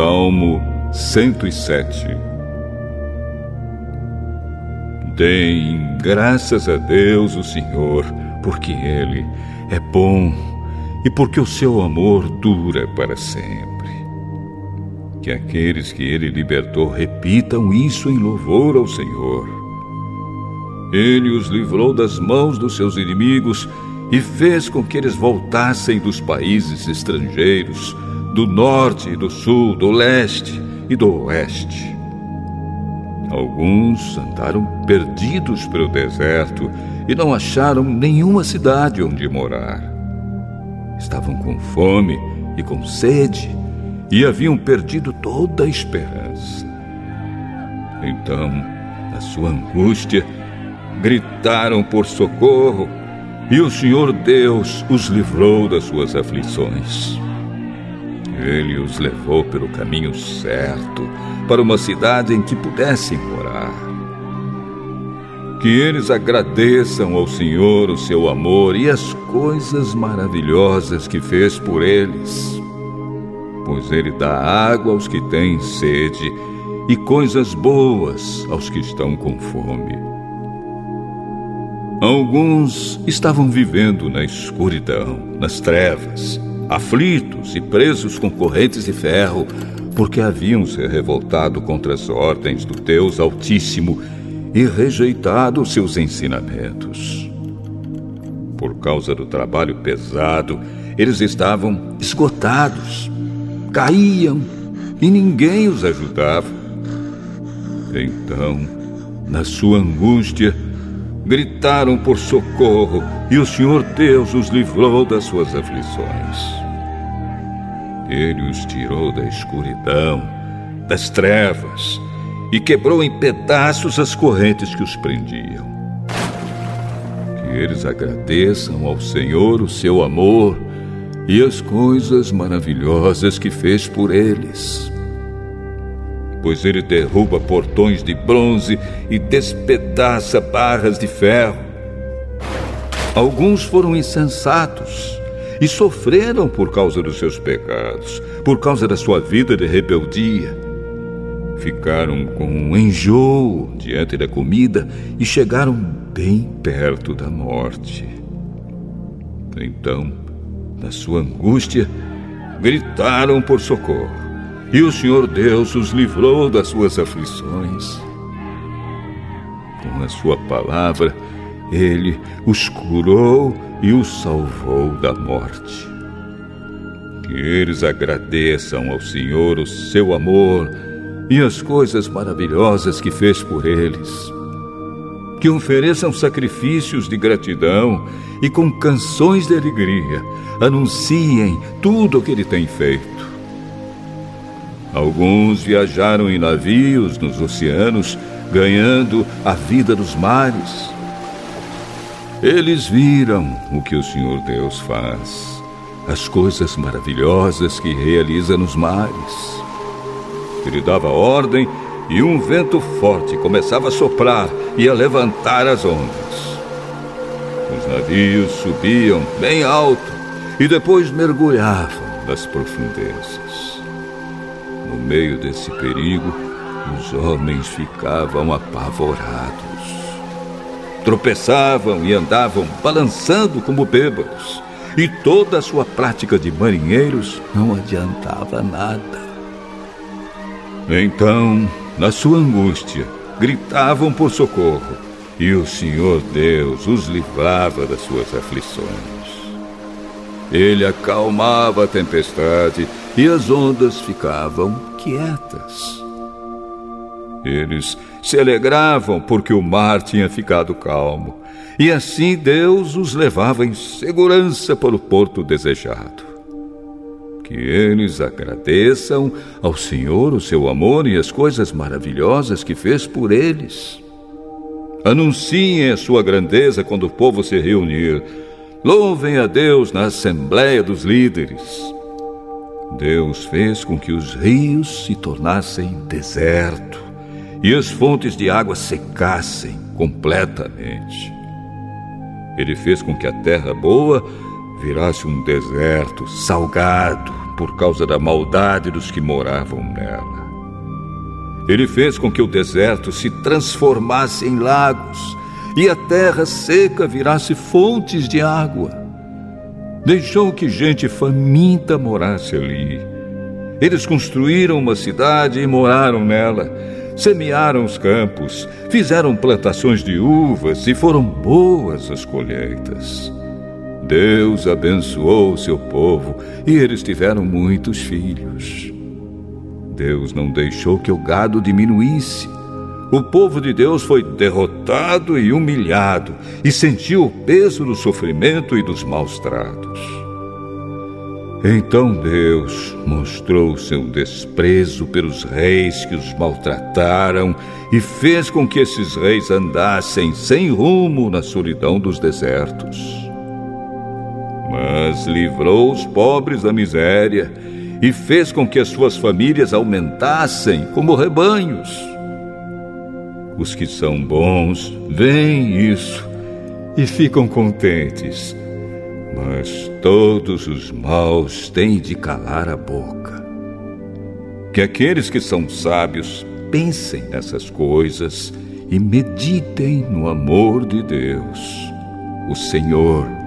Salmo 107 Deem graças a Deus, o Senhor, porque Ele é bom e porque o seu amor dura para sempre. Que aqueles que Ele libertou repitam isso em louvor ao Senhor. Ele os livrou das mãos dos seus inimigos e fez com que eles voltassem dos países estrangeiros, do norte, do sul, do leste e do oeste Alguns andaram perdidos pelo deserto e não acharam nenhuma cidade onde morar. Estavam com fome e com sede e haviam perdido toda a esperança. Então, na sua angústia, gritaram por socorro e o Senhor Deus os livrou das suas aflições. Ele os levou pelo caminho certo para uma cidade em que pudessem morar. Que eles agradeçam ao Senhor o seu amor e as coisas maravilhosas que fez por eles. Pois Ele dá água aos que têm sede e coisas boas aos que estão com fome. Alguns estavam vivendo na escuridão, nas trevas aflitos e presos com correntes de ferro, porque haviam se revoltado contra as ordens do Deus Altíssimo e rejeitado seus ensinamentos. Por causa do trabalho pesado, eles estavam esgotados, caíam e ninguém os ajudava. Então, na sua angústia, gritaram por socorro e o Senhor Deus os livrou das suas aflições. Ele os tirou da escuridão, das trevas, e quebrou em pedaços as correntes que os prendiam. Que eles agradeçam ao Senhor o seu amor e as coisas maravilhosas que fez por eles. Pois ele derruba portões de bronze e despedaça barras de ferro. Alguns foram insensatos e sofreram por causa dos seus pecados, por causa da sua vida de rebeldia. Ficaram com um enjoo diante da comida e chegaram bem perto da morte. Então, na sua angústia, gritaram por socorro, e o Senhor Deus os livrou das suas aflições. Com a sua palavra, ele os curou e os salvou da morte. Que eles agradeçam ao Senhor o seu amor e as coisas maravilhosas que fez por eles. Que ofereçam sacrifícios de gratidão e com canções de alegria anunciem tudo o que ele tem feito. Alguns viajaram em navios nos oceanos, ganhando a vida dos mares. Eles viram o que o Senhor Deus faz, as coisas maravilhosas que realiza nos mares. Ele dava ordem e um vento forte começava a soprar e a levantar as ondas. Os navios subiam bem alto e depois mergulhavam nas profundezas. No meio desse perigo, os homens ficavam apavorados tropeçavam e andavam balançando como bêbados, e toda a sua prática de marinheiros não adiantava nada. Então, na sua angústia, gritavam por socorro, e o Senhor Deus os livrava das suas aflições. Ele acalmava a tempestade e as ondas ficavam quietas. Eles se alegravam porque o mar tinha ficado calmo, e assim Deus os levava em segurança para o porto desejado. Que eles agradeçam ao Senhor o seu amor e as coisas maravilhosas que fez por eles. Anunciem a sua grandeza quando o povo se reunir. Louvem a Deus na Assembleia dos Líderes. Deus fez com que os rios se tornassem deserto e as fontes de água secassem completamente. Ele fez com que a terra boa virasse um deserto salgado por causa da maldade dos que moravam nela. Ele fez com que o deserto se transformasse em lagos e a terra seca virasse fontes de água. Deixou que gente faminta morasse ali. Eles construíram uma cidade e moraram nela. Semearam os campos, fizeram plantações de uvas e foram boas as colheitas. Deus abençoou o seu povo e eles tiveram muitos filhos. Deus não deixou que o gado diminuísse. O povo de Deus foi derrotado e humilhado e sentiu o peso do sofrimento e dos maus tratos. Então Deus mostrou seu desprezo pelos reis que os maltrataram e fez com que esses reis andassem sem rumo na solidão dos desertos. Mas livrou os pobres da miséria e fez com que as suas famílias aumentassem como rebanhos. Os que são bons veem isso e ficam contentes, mas todos os maus têm de calar a boca. Que aqueles que são sábios pensem nessas coisas e meditem no amor de Deus. O Senhor